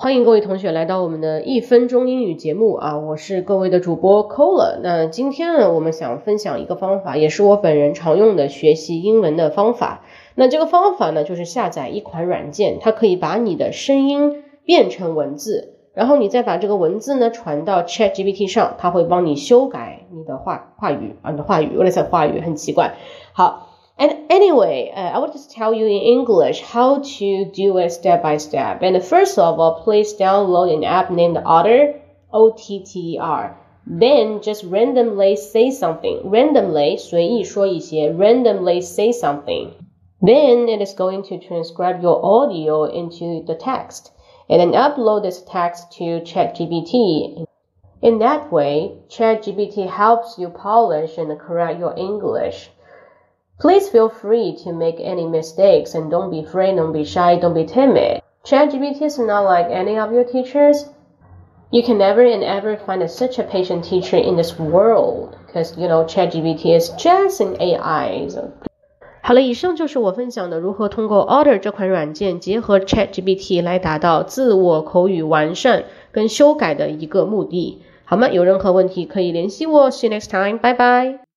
欢迎各位同学来到我们的一分钟英语节目啊！我是各位的主播 Cola。那今天呢，我们想分享一个方法，也是我本人常用的学习英文的方法。那这个方法呢，就是下载一款软件，它可以把你的声音变成文字，然后你再把这个文字呢传到 ChatGPT 上，它会帮你修改你的话话语啊，你的话语，我在讲话语很奇怪。好。And anyway, uh, I will just tell you in English how to do it step by step. And first of all, please download an app named Otter, O-T-T-E-R. Then just randomly say something. Randomly, 随意说一些, randomly say something. Then it is going to transcribe your audio into the text and then upload this text to ChatGPT. In that way, ChatGPT helps you polish and correct your English. Please feel free to make any mistakes and don't be afraid, don't be shy, don't be timid. ChatGPT is not like any of your teachers. You can never and ever find a, such a patient teacher in this world because you know ChatGPT is just an AI. So. 好了，以上就是我分享的如何通过 Otter 这款软件结合 ChatGPT 来达到自我口语完善跟修改的一个目的，好吗？有任何问题可以联系我。See you next time，拜拜。